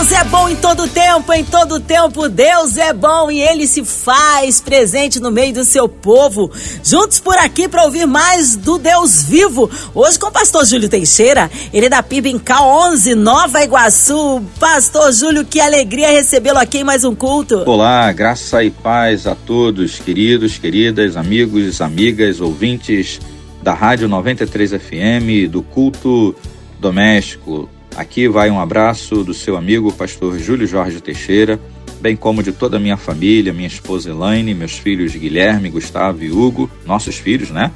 Deus é bom em todo tempo, em todo tempo Deus é bom e ele se faz presente no meio do seu povo. Juntos por aqui para ouvir mais do Deus vivo. Hoje com o pastor Júlio Teixeira, ele é da PIB em K11, Nova Iguaçu. Pastor Júlio, que alegria recebê-lo aqui em mais um culto. Olá, graça e paz a todos, queridos, queridas, amigos, amigas, ouvintes da Rádio 93 FM, do culto doméstico Aqui vai um abraço do seu amigo, pastor Júlio Jorge Teixeira, bem como de toda a minha família, minha esposa Elaine, meus filhos Guilherme, Gustavo e Hugo, nossos filhos, né?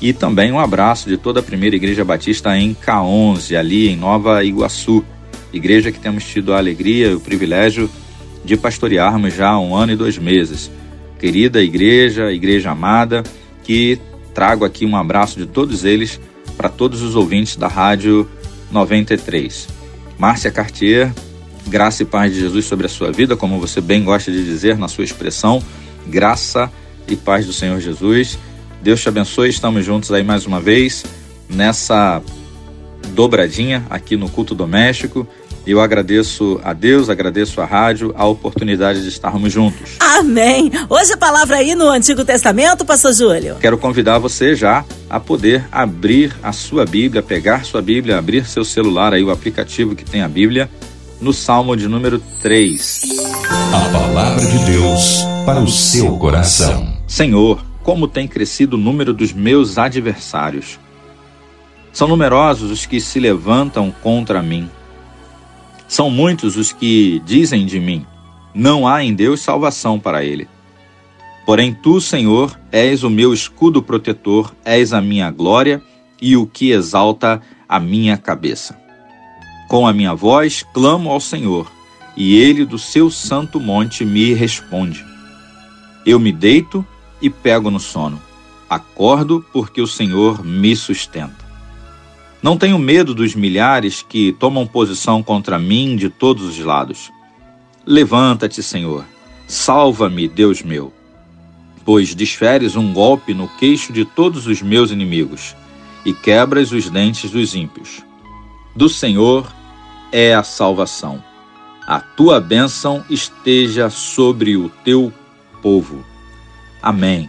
E também um abraço de toda a primeira Igreja Batista em K11, ali em Nova Iguaçu, igreja que temos tido a alegria e o privilégio de pastorearmos já há um ano e dois meses. Querida igreja, igreja amada, que trago aqui um abraço de todos eles para todos os ouvintes da rádio 93. Márcia Cartier, graça e paz de Jesus sobre a sua vida, como você bem gosta de dizer na sua expressão, graça e paz do Senhor Jesus. Deus te abençoe, estamos juntos aí mais uma vez nessa dobradinha aqui no culto doméstico. Eu agradeço a Deus, agradeço a rádio, a oportunidade de estarmos juntos. Amém. Hoje a palavra aí no Antigo Testamento, pastor Júlio. Quero convidar você já a poder abrir a sua Bíblia, pegar sua Bíblia, abrir seu celular aí, o aplicativo que tem a Bíblia, no Salmo de número 3. A palavra de Deus para o seu coração. Senhor, como tem crescido o número dos meus adversários. São numerosos os que se levantam contra mim. São muitos os que dizem de mim: não há em Deus salvação para ele. Porém, tu, Senhor, és o meu escudo protetor, és a minha glória e o que exalta a minha cabeça. Com a minha voz clamo ao Senhor, e ele do seu santo monte me responde. Eu me deito e pego no sono. Acordo porque o Senhor me sustenta. Não tenho medo dos milhares que tomam posição contra mim de todos os lados. Levanta-te, Senhor. Salva-me, Deus meu. Pois desferes um golpe no queixo de todos os meus inimigos e quebras os dentes dos ímpios. Do Senhor é a salvação. A tua bênção esteja sobre o teu povo. Amém.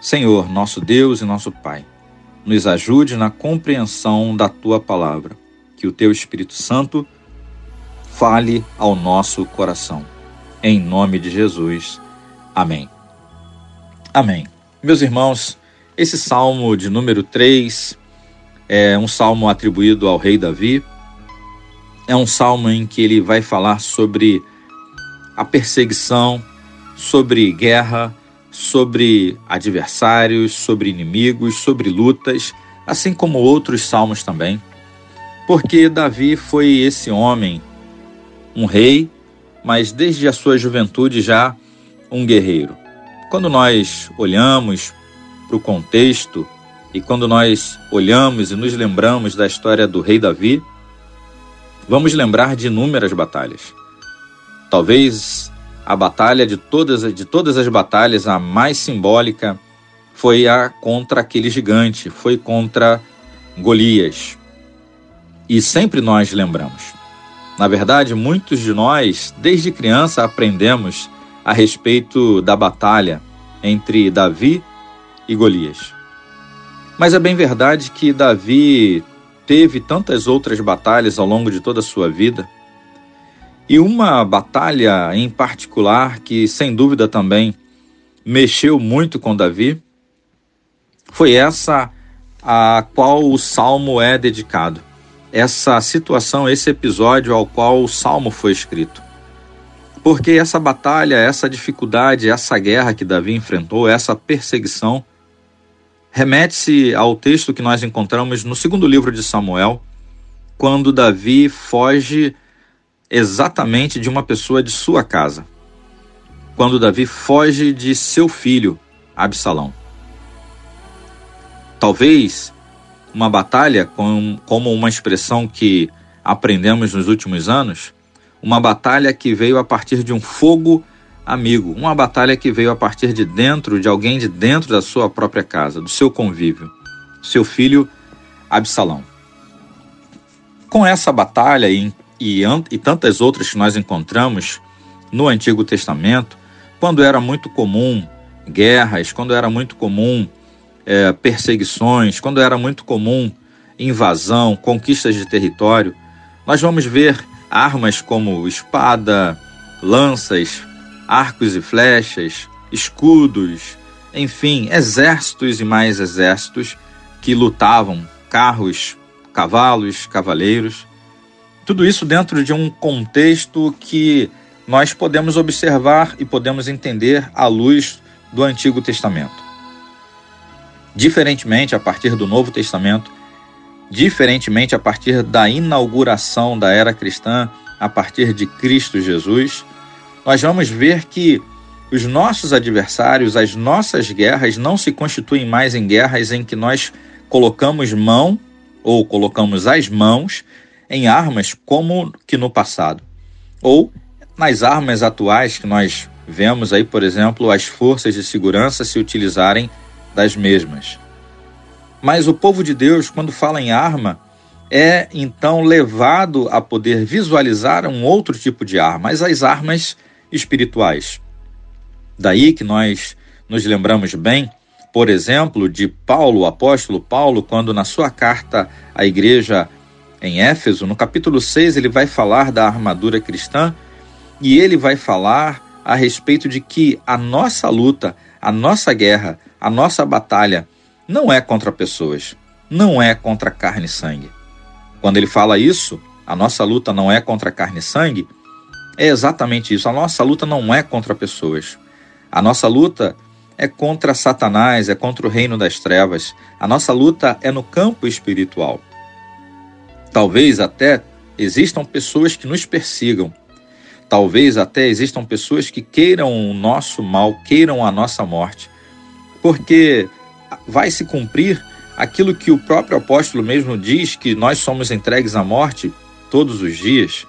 Senhor, nosso Deus e nosso Pai nos ajude na compreensão da tua palavra. Que o teu Espírito Santo fale ao nosso coração. Em nome de Jesus. Amém. Amém. Meus irmãos, esse salmo de número 3 é um salmo atribuído ao rei Davi. É um salmo em que ele vai falar sobre a perseguição, sobre guerra, sobre adversários, sobre inimigos, sobre lutas, assim como outros salmos também. Porque Davi foi esse homem, um rei, mas desde a sua juventude já um guerreiro. Quando nós olhamos para o contexto e quando nós olhamos e nos lembramos da história do rei Davi, vamos lembrar de inúmeras batalhas. Talvez a batalha de todas, de todas as batalhas, a mais simbólica foi a contra aquele gigante, foi contra Golias. E sempre nós lembramos. Na verdade, muitos de nós, desde criança, aprendemos a respeito da batalha entre Davi e Golias. Mas é bem verdade que Davi teve tantas outras batalhas ao longo de toda a sua vida e uma batalha em particular que, sem dúvida, também mexeu muito com Davi foi essa a qual o salmo é dedicado. Essa situação, esse episódio ao qual o salmo foi escrito. Porque essa batalha, essa dificuldade, essa guerra que Davi enfrentou, essa perseguição, remete-se ao texto que nós encontramos no segundo livro de Samuel, quando Davi foge exatamente de uma pessoa de sua casa, quando Davi foge de seu filho, Absalão. Talvez uma batalha, como uma expressão que aprendemos nos últimos anos, uma batalha que veio a partir de um fogo amigo, uma batalha que veio a partir de dentro de alguém de dentro da sua própria casa, do seu convívio, seu filho Absalão. Com essa batalha e, e, e tantas outras que nós encontramos no Antigo Testamento, quando era muito comum guerras, quando era muito comum é, perseguições, quando era muito comum invasão, conquistas de território, nós vamos ver armas como espada, lanças, arcos e flechas, escudos, enfim, exércitos e mais exércitos que lutavam, carros, cavalos, cavaleiros. Tudo isso dentro de um contexto que nós podemos observar e podemos entender à luz do Antigo Testamento. Diferentemente, a partir do Novo Testamento, diferentemente a partir da inauguração da era cristã, a partir de Cristo Jesus, nós vamos ver que os nossos adversários, as nossas guerras, não se constituem mais em guerras em que nós colocamos mão ou colocamos as mãos em armas como que no passado, ou nas armas atuais que nós vemos aí, por exemplo, as forças de segurança se utilizarem das mesmas. Mas o povo de Deus, quando fala em arma, é então levado a poder visualizar um outro tipo de arma, as armas espirituais. Daí que nós nos lembramos bem, por exemplo, de Paulo, o apóstolo Paulo, quando na sua carta à igreja em Éfeso, no capítulo 6, ele vai falar da armadura cristã e ele vai falar a respeito de que a nossa luta, a nossa guerra, a nossa batalha não é contra pessoas, não é contra carne e sangue. Quando ele fala isso, a nossa luta não é contra carne e sangue, é exatamente isso. A nossa luta não é contra pessoas. A nossa luta é contra Satanás, é contra o reino das trevas. A nossa luta é no campo espiritual. Talvez até existam pessoas que nos persigam, Talvez até existam pessoas que queiram o nosso mal, queiram a nossa morte, porque vai se cumprir aquilo que o próprio apóstolo mesmo diz que nós somos entregues à morte todos os dias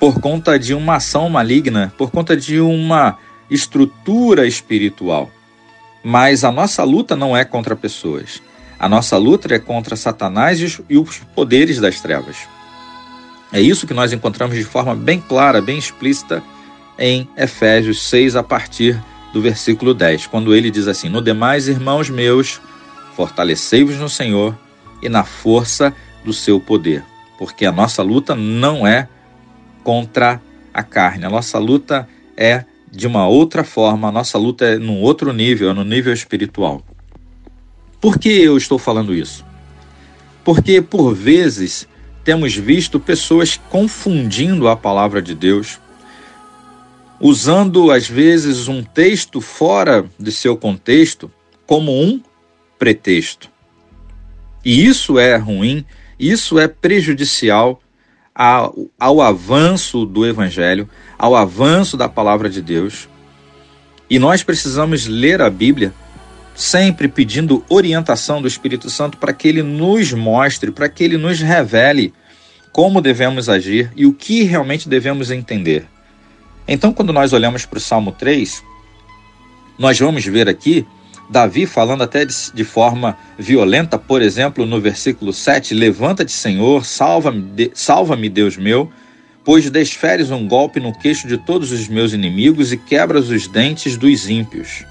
por conta de uma ação maligna, por conta de uma estrutura espiritual. Mas a nossa luta não é contra pessoas. A nossa luta é contra Satanás e os poderes das trevas. É isso que nós encontramos de forma bem clara, bem explícita em Efésios 6, a partir do versículo 10, quando ele diz assim: No demais, irmãos meus, fortalecei-vos no Senhor e na força do seu poder, porque a nossa luta não é contra a carne, a nossa luta é de uma outra forma, a nossa luta é num outro nível, é no nível espiritual. Por que eu estou falando isso? Porque por vezes temos visto pessoas confundindo a palavra de Deus, usando às vezes um texto fora de seu contexto como um pretexto. E isso é ruim, isso é prejudicial ao, ao avanço do Evangelho, ao avanço da palavra de Deus. E nós precisamos ler a Bíblia sempre pedindo orientação do Espírito Santo para que ele nos mostre, para que ele nos revele como devemos agir e o que realmente devemos entender. Então, quando nós olhamos para o Salmo 3, nós vamos ver aqui Davi falando até de, forma violenta, por exemplo, no versículo 7: Levanta-te, Senhor, salva-me, salva-me, Deus meu, pois desferes um golpe no queixo de todos os meus inimigos e quebras os dentes dos ímpios.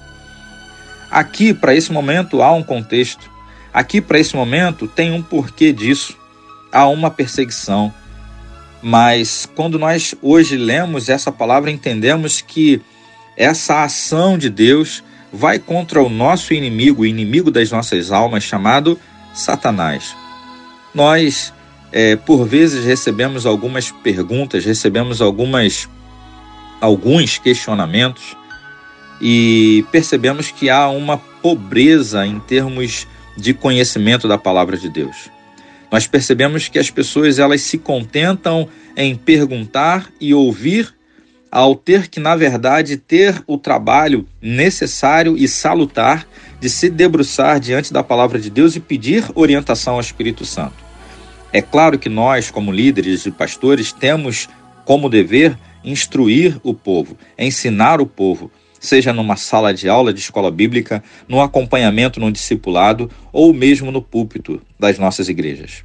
Aqui, para esse momento, há um contexto. Aqui, para esse momento, tem um porquê disso. Há uma perseguição. Mas quando nós hoje lemos essa palavra, entendemos que essa ação de Deus vai contra o nosso inimigo, o inimigo das nossas almas, chamado Satanás. Nós, é, por vezes, recebemos algumas perguntas, recebemos algumas, alguns questionamentos e percebemos que há uma pobreza em termos de conhecimento da palavra de Deus. Nós percebemos que as pessoas elas se contentam em perguntar e ouvir ao ter que, na verdade, ter o trabalho necessário e salutar de se debruçar diante da palavra de Deus e pedir orientação ao Espírito Santo. É claro que nós, como líderes e pastores, temos como dever instruir o povo, ensinar o povo, seja numa sala de aula de escola bíblica, no acompanhamento no discipulado ou mesmo no púlpito das nossas igrejas.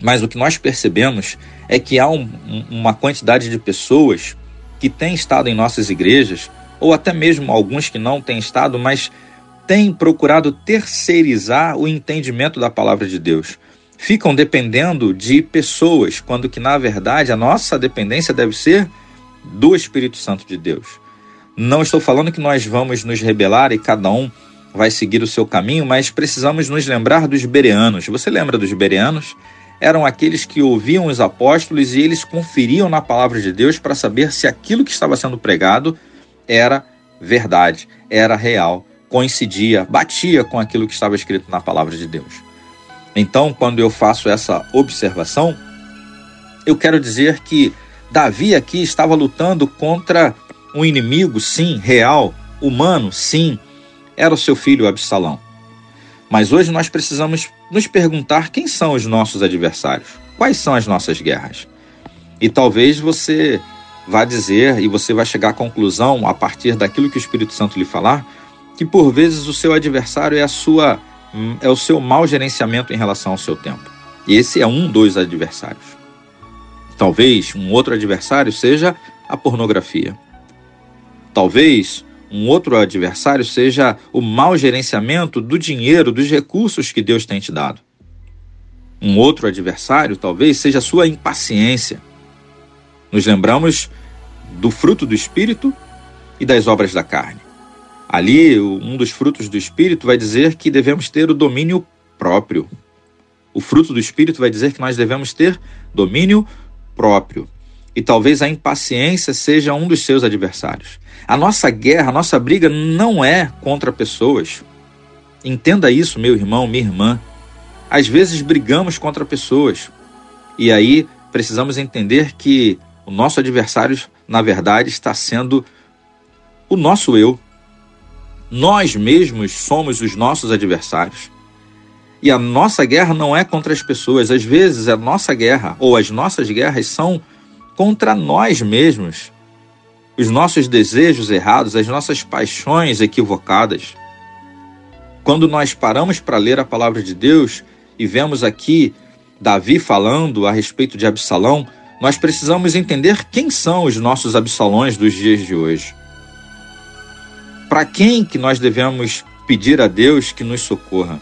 Mas o que nós percebemos é que há um, uma quantidade de pessoas que têm estado em nossas igrejas, ou até mesmo alguns que não têm estado, mas têm procurado terceirizar o entendimento da palavra de Deus. Ficam dependendo de pessoas, quando que na verdade a nossa dependência deve ser do Espírito Santo de Deus. Não estou falando que nós vamos nos rebelar e cada um vai seguir o seu caminho, mas precisamos nos lembrar dos bereanos. Você lembra dos bereanos? Eram aqueles que ouviam os apóstolos e eles conferiam na palavra de Deus para saber se aquilo que estava sendo pregado era verdade, era real, coincidia, batia com aquilo que estava escrito na palavra de Deus. Então, quando eu faço essa observação, eu quero dizer que Davi aqui estava lutando contra um inimigo, sim, real, humano, sim, era o seu filho Absalão. Mas hoje nós precisamos nos perguntar quem são os nossos adversários, quais são as nossas guerras. E talvez você vá dizer e você vai chegar à conclusão, a partir daquilo que o Espírito Santo lhe falar, que por vezes o seu adversário é a sua é o seu mau gerenciamento em relação ao seu tempo. E esse é um dos adversários. Talvez um outro adversário seja a pornografia. Talvez um outro adversário seja o mau gerenciamento do dinheiro, dos recursos que Deus tem te dado. Um outro adversário talvez seja a sua impaciência. Nos lembramos do fruto do espírito e das obras da carne. Ali, um dos frutos do espírito vai dizer que devemos ter o domínio próprio. O fruto do espírito vai dizer que nós devemos ter domínio próprio. E talvez a impaciência seja um dos seus adversários. A nossa guerra, a nossa briga não é contra pessoas. Entenda isso, meu irmão, minha irmã. Às vezes brigamos contra pessoas. E aí precisamos entender que o nosso adversário, na verdade, está sendo o nosso eu. Nós mesmos somos os nossos adversários. E a nossa guerra não é contra as pessoas. Às vezes a nossa guerra ou as nossas guerras são contra nós mesmos os nossos desejos errados, as nossas paixões equivocadas. Quando nós paramos para ler a palavra de Deus e vemos aqui Davi falando a respeito de Absalão, nós precisamos entender quem são os nossos Absalões dos dias de hoje. Para quem que nós devemos pedir a Deus que nos socorra?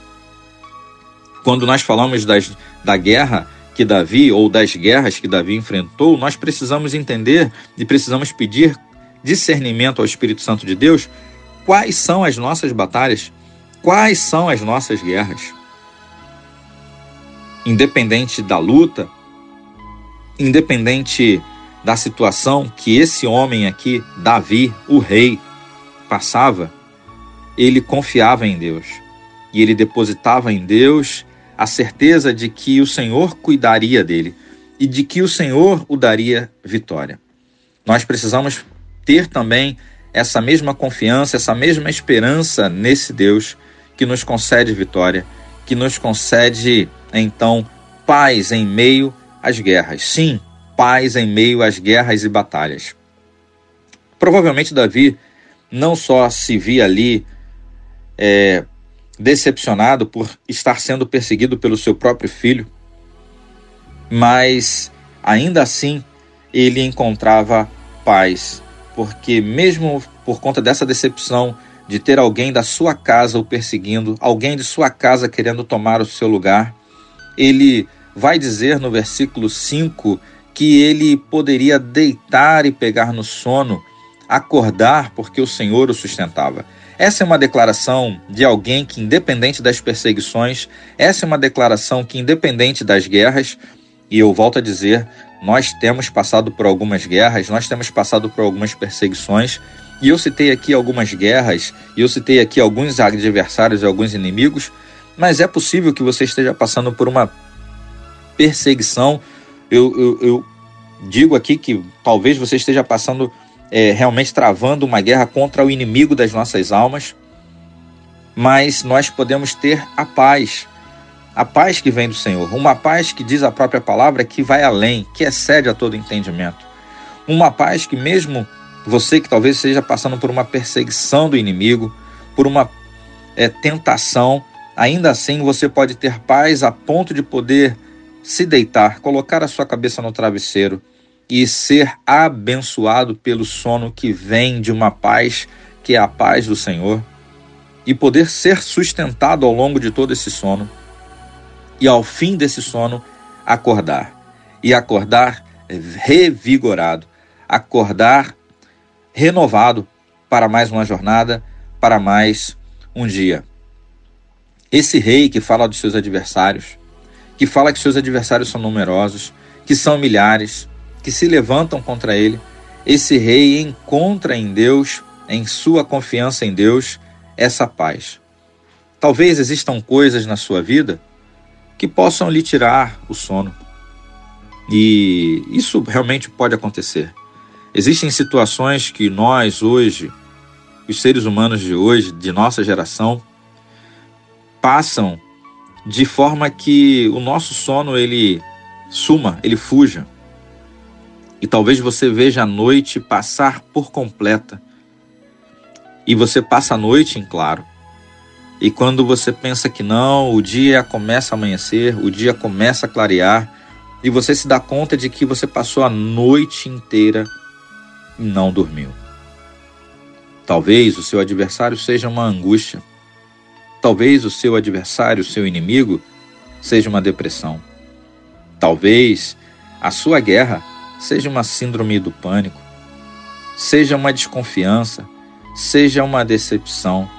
Quando nós falamos das, da guerra que Davi ou das guerras que Davi enfrentou, nós precisamos entender e precisamos pedir discernimento ao Espírito Santo de Deus, quais são as nossas batalhas, quais são as nossas guerras. Independente da luta, independente da situação que esse homem aqui, Davi, o rei, passava, ele confiava em Deus e ele depositava em Deus a certeza de que o Senhor cuidaria dele e de que o Senhor o daria vitória. Nós precisamos ter também essa mesma confiança, essa mesma esperança nesse Deus que nos concede vitória, que nos concede então paz em meio às guerras. Sim, paz em meio às guerras e batalhas. Provavelmente Davi não só se via ali é, decepcionado por estar sendo perseguido pelo seu próprio filho, mas ainda assim ele encontrava paz porque mesmo por conta dessa decepção de ter alguém da sua casa o perseguindo, alguém de sua casa querendo tomar o seu lugar, ele vai dizer no versículo 5 que ele poderia deitar e pegar no sono, acordar porque o Senhor o sustentava. Essa é uma declaração de alguém que, independente das perseguições, essa é uma declaração que, independente das guerras, e eu volto a dizer, nós temos passado por algumas guerras, nós temos passado por algumas perseguições, e eu citei aqui algumas guerras, e eu citei aqui alguns adversários e alguns inimigos, mas é possível que você esteja passando por uma perseguição. Eu, eu, eu digo aqui que talvez você esteja passando, é, realmente travando uma guerra contra o inimigo das nossas almas, mas nós podemos ter a paz a paz que vem do Senhor, uma paz que diz a própria palavra que vai além, que excede a todo entendimento. Uma paz que, mesmo você que talvez esteja passando por uma perseguição do inimigo, por uma é, tentação, ainda assim você pode ter paz a ponto de poder se deitar, colocar a sua cabeça no travesseiro e ser abençoado pelo sono que vem de uma paz que é a paz do Senhor, e poder ser sustentado ao longo de todo esse sono, e ao fim desse sono acordar, e acordar revigorado, acordar renovado para mais uma jornada, para mais um dia. Esse rei que fala dos seus adversários, que fala que seus adversários são numerosos, que são milhares, que se levantam contra ele, esse rei encontra em Deus, em sua confiança em Deus, essa paz. Talvez existam coisas na sua vida que possam lhe tirar o sono. E isso realmente pode acontecer. Existem situações que nós hoje, os seres humanos de hoje, de nossa geração, passam de forma que o nosso sono ele suma, ele fuja. E talvez você veja a noite passar por completa. E você passa a noite em claro. E quando você pensa que não, o dia começa a amanhecer, o dia começa a clarear, e você se dá conta de que você passou a noite inteira e não dormiu. Talvez o seu adversário seja uma angústia. Talvez o seu adversário, o seu inimigo, seja uma depressão. Talvez a sua guerra seja uma síndrome do pânico, seja uma desconfiança, seja uma decepção.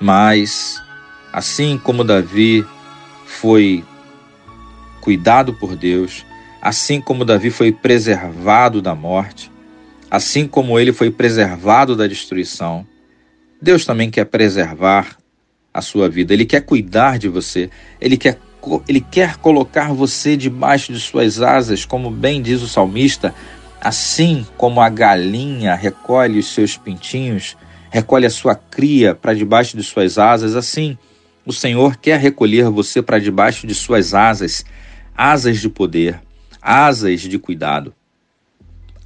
Mas, assim como Davi foi cuidado por Deus, assim como Davi foi preservado da morte, assim como ele foi preservado da destruição, Deus também quer preservar a sua vida, ele quer cuidar de você, ele quer ele quer colocar você debaixo de suas asas, como bem diz o salmista, assim como a galinha recolhe os seus pintinhos, recolhe a sua cria para debaixo de suas asas, assim o Senhor quer recolher você para debaixo de suas asas, asas de poder, asas de cuidado,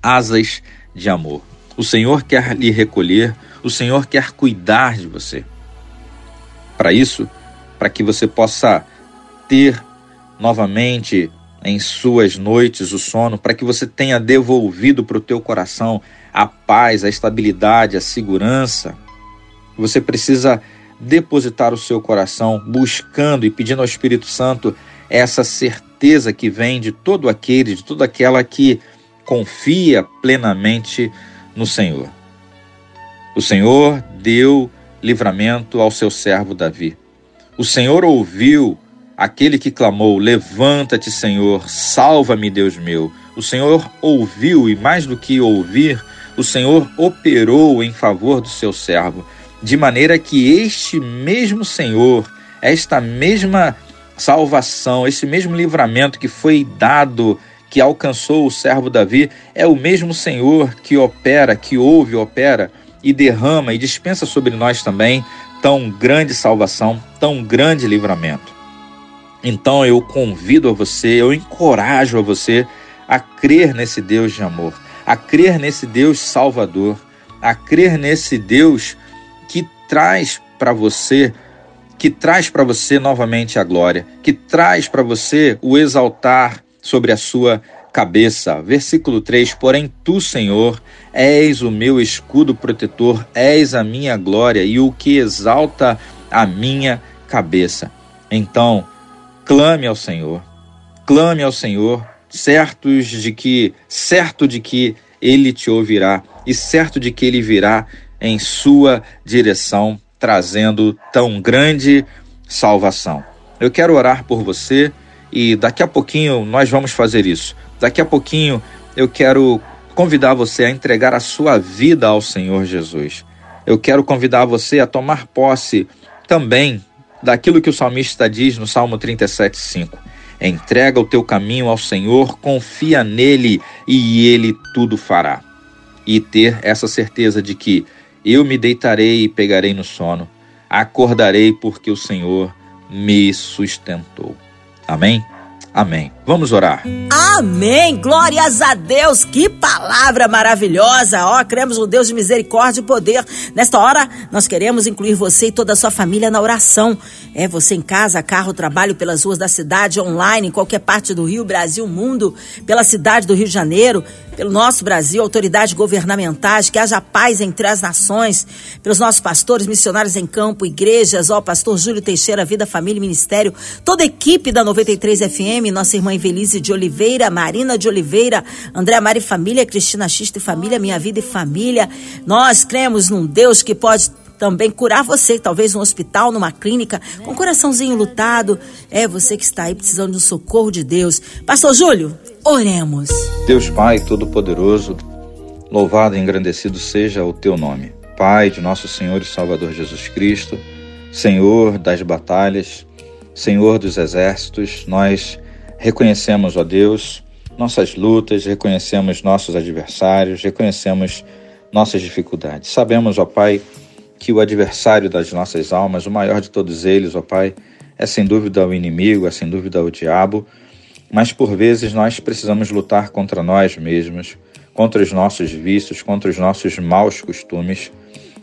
asas de amor. O Senhor quer lhe recolher, o Senhor quer cuidar de você. Para isso, para que você possa ter novamente em suas noites o sono, para que você tenha devolvido para o teu coração a paz, a estabilidade, a segurança. Você precisa depositar o seu coração buscando e pedindo ao Espírito Santo essa certeza que vem de todo aquele, de toda aquela que confia plenamente no Senhor. O Senhor deu livramento ao seu servo Davi. O Senhor ouviu Aquele que clamou: Levanta-te, Senhor, salva-me, Deus meu. O Senhor ouviu e, mais do que ouvir, o Senhor operou em favor do seu servo, de maneira que este mesmo Senhor, esta mesma salvação, esse mesmo livramento que foi dado, que alcançou o servo Davi, é o mesmo Senhor que opera, que ouve, opera e derrama e dispensa sobre nós também tão grande salvação, tão grande livramento. Então eu convido a você, eu encorajo a você a crer nesse Deus de amor, a crer nesse Deus salvador, a crer nesse Deus que traz para você, que traz para você novamente a glória, que traz para você o exaltar sobre a sua cabeça. Versículo 3: Porém, tu, Senhor, és o meu escudo protetor, és a minha glória e o que exalta a minha cabeça. Então, clame ao Senhor. Clame ao Senhor, certos de que, certo de que ele te ouvirá e certo de que ele virá em sua direção, trazendo tão grande salvação. Eu quero orar por você e daqui a pouquinho nós vamos fazer isso. Daqui a pouquinho eu quero convidar você a entregar a sua vida ao Senhor Jesus. Eu quero convidar você a tomar posse também daquilo que o salmista diz no Salmo 37:5. Entrega o teu caminho ao Senhor, confia nele e ele tudo fará. E ter essa certeza de que eu me deitarei e pegarei no sono, acordarei porque o Senhor me sustentou. Amém? Amém. Vamos orar. Amém. Glórias a Deus. Que palavra maravilhosa. Ó, cremos no Deus de misericórdia e poder. Nesta hora, nós queremos incluir você e toda a sua família na oração. É você em casa, carro, trabalho pelas ruas da cidade, online, em qualquer parte do Rio, Brasil, mundo, pela cidade do Rio de Janeiro pelo nosso Brasil, autoridades governamentais, que haja paz entre as nações, pelos nossos pastores, missionários em campo, igrejas, ó, pastor Júlio Teixeira, Vida, Família e Ministério, toda a equipe da 93 FM, nossa irmã Evelise de Oliveira, Marina de Oliveira, André Mari Família, Cristina Xista e Família, Minha Vida e Família. Nós cremos num Deus que pode também curar você, talvez num hospital, numa clínica, com um coraçãozinho lutado. É você que está aí precisando um socorro de Deus. Pastor Júlio, oremos. Deus Pai Todo-Poderoso, louvado e engrandecido seja o teu nome. Pai de nosso Senhor e Salvador Jesus Cristo, Senhor das batalhas, Senhor dos exércitos, nós reconhecemos, ó Deus, nossas lutas, reconhecemos nossos adversários, reconhecemos nossas dificuldades. Sabemos, ó Pai, que o adversário das nossas almas, o maior de todos eles, ó Pai, é sem dúvida o inimigo, é sem dúvida o diabo, mas por vezes nós precisamos lutar contra nós mesmos, contra os nossos vícios, contra os nossos maus costumes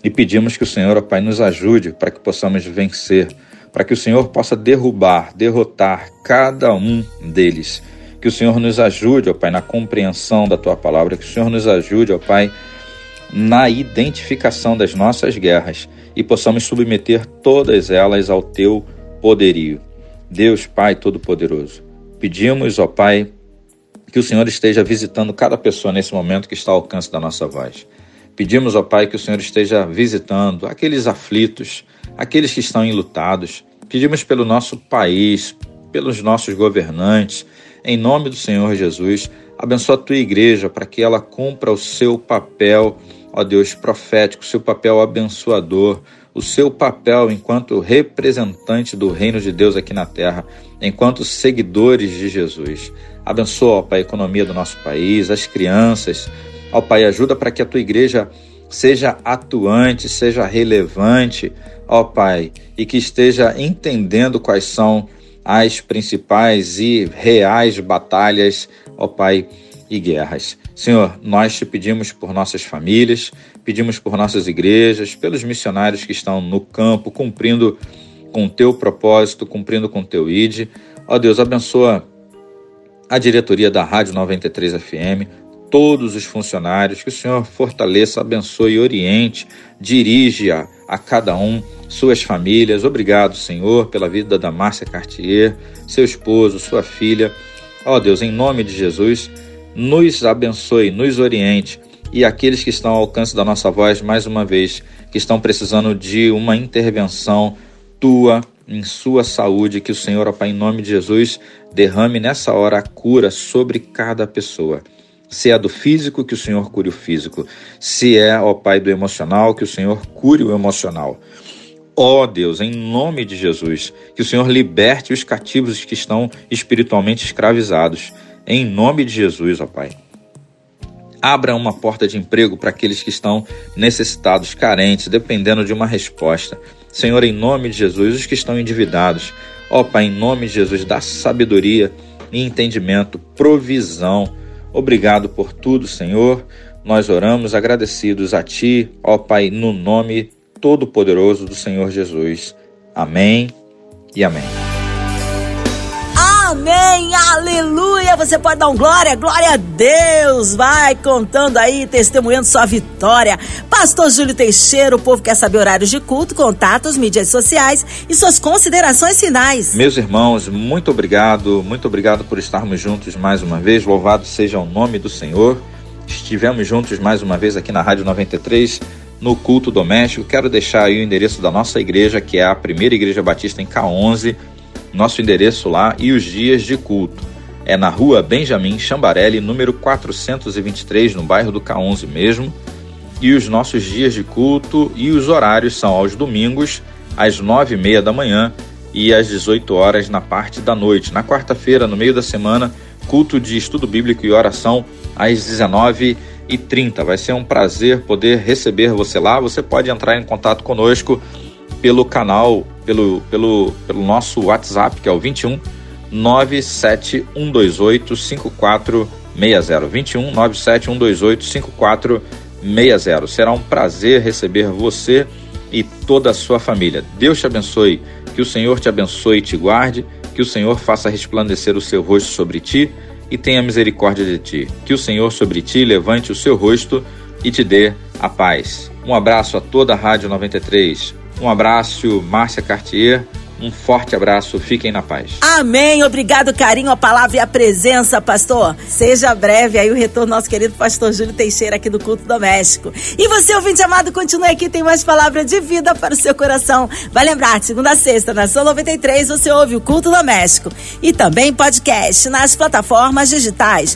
e pedimos que o Senhor, ó Pai, nos ajude para que possamos vencer, para que o Senhor possa derrubar, derrotar cada um deles. Que o Senhor nos ajude, ó Pai, na compreensão da tua palavra, que o Senhor nos ajude, ó Pai, na identificação das nossas guerras e possamos submeter todas elas ao teu poderio. Deus Pai Todo-Poderoso, pedimos, ó Pai, que o Senhor esteja visitando cada pessoa nesse momento que está ao alcance da nossa voz. Pedimos, ó Pai, que o Senhor esteja visitando aqueles aflitos, aqueles que estão enlutados. Pedimos pelo nosso país, pelos nossos governantes, em nome do Senhor Jesus, abençoa a tua igreja para que ela cumpra o seu papel ó Deus, profético, seu papel abençoador, o seu papel enquanto representante do reino de Deus aqui na terra, enquanto seguidores de Jesus. Abençoa, ó Pai, a economia do nosso país, as crianças. Ó Pai, ajuda para que a tua igreja seja atuante, seja relevante, ó Pai, e que esteja entendendo quais são as principais e reais batalhas, ó Pai, e guerras. Senhor, nós te pedimos por nossas famílias, pedimos por nossas igrejas, pelos missionários que estão no campo, cumprindo com teu propósito, cumprindo com teu ID. Ó Deus, abençoa a diretoria da Rádio 93 FM, todos os funcionários, que o Senhor fortaleça, abençoe e oriente, dirige a, cada um, suas famílias. Obrigado, Senhor, pela vida da Márcia Cartier, seu esposo, sua filha. Ó Deus, em nome de Jesus, nos abençoe, nos oriente e aqueles que estão ao alcance da nossa voz, mais uma vez, que estão precisando de uma intervenção tua em sua saúde, que o Senhor, ó Pai, em nome de Jesus, derrame nessa hora a cura sobre cada pessoa. Se é do físico, que o Senhor cure o físico. Se é, ó Pai, do emocional, que o Senhor cure o emocional. Ó Deus, em nome de Jesus, que o Senhor liberte os cativos que estão espiritualmente escravizados em nome de Jesus, ó Pai. Abra uma porta de emprego para aqueles que estão necessitados, carentes, dependendo de uma resposta. Senhor, em nome de Jesus, os que estão endividados, ó Pai, em nome de Jesus, dá sabedoria e entendimento, provisão. Obrigado por tudo, Senhor. Nós oramos agradecidos a Ti, ó Pai, no nome todo-poderoso do Senhor Jesus. Amém e amém. Amém, aleluia. Você pode dar um glória, glória a Deus. Vai contando aí, testemunhando sua vitória. Pastor Júlio Teixeira, o povo quer saber horários de culto, contatos, mídias sociais e suas considerações finais. Meus irmãos, muito obrigado, muito obrigado por estarmos juntos mais uma vez. Louvado seja o nome do Senhor. Estivemos juntos mais uma vez aqui na Rádio 93 no culto doméstico. Quero deixar aí o endereço da nossa igreja, que é a Primeira Igreja Batista em K11 nosso endereço lá e os dias de culto. É na rua Benjamin Chambarelli, número 423, no bairro do K11 mesmo. E os nossos dias de culto e os horários são aos domingos, às nove e meia da manhã e às 18 horas na parte da noite. Na quarta-feira, no meio da semana, culto de estudo bíblico e oração às 19 e 30. Vai ser um prazer poder receber você lá. Você pode entrar em contato conosco pelo canal, pelo, pelo, pelo nosso WhatsApp, que é o 21 97128 5460. 21 97128 5460. Será um prazer receber você e toda a sua família. Deus te abençoe, que o Senhor te abençoe e te guarde, que o Senhor faça resplandecer o seu rosto sobre ti e tenha misericórdia de ti. Que o Senhor sobre ti levante o seu rosto e te dê a paz. Um abraço a toda a Rádio 93. Um abraço, Márcia Cartier. Um forte abraço, fiquem na paz. Amém. Obrigado, carinho, a palavra e a presença, pastor. Seja breve aí o retorno nosso querido pastor Júlio Teixeira aqui do Culto Doméstico. E você, ouvinte amado, continue aqui, tem mais palavra de vida para o seu coração. Vai lembrar, segunda a sexta, na São 93, você ouve o Culto Doméstico. E também podcast nas plataformas digitais.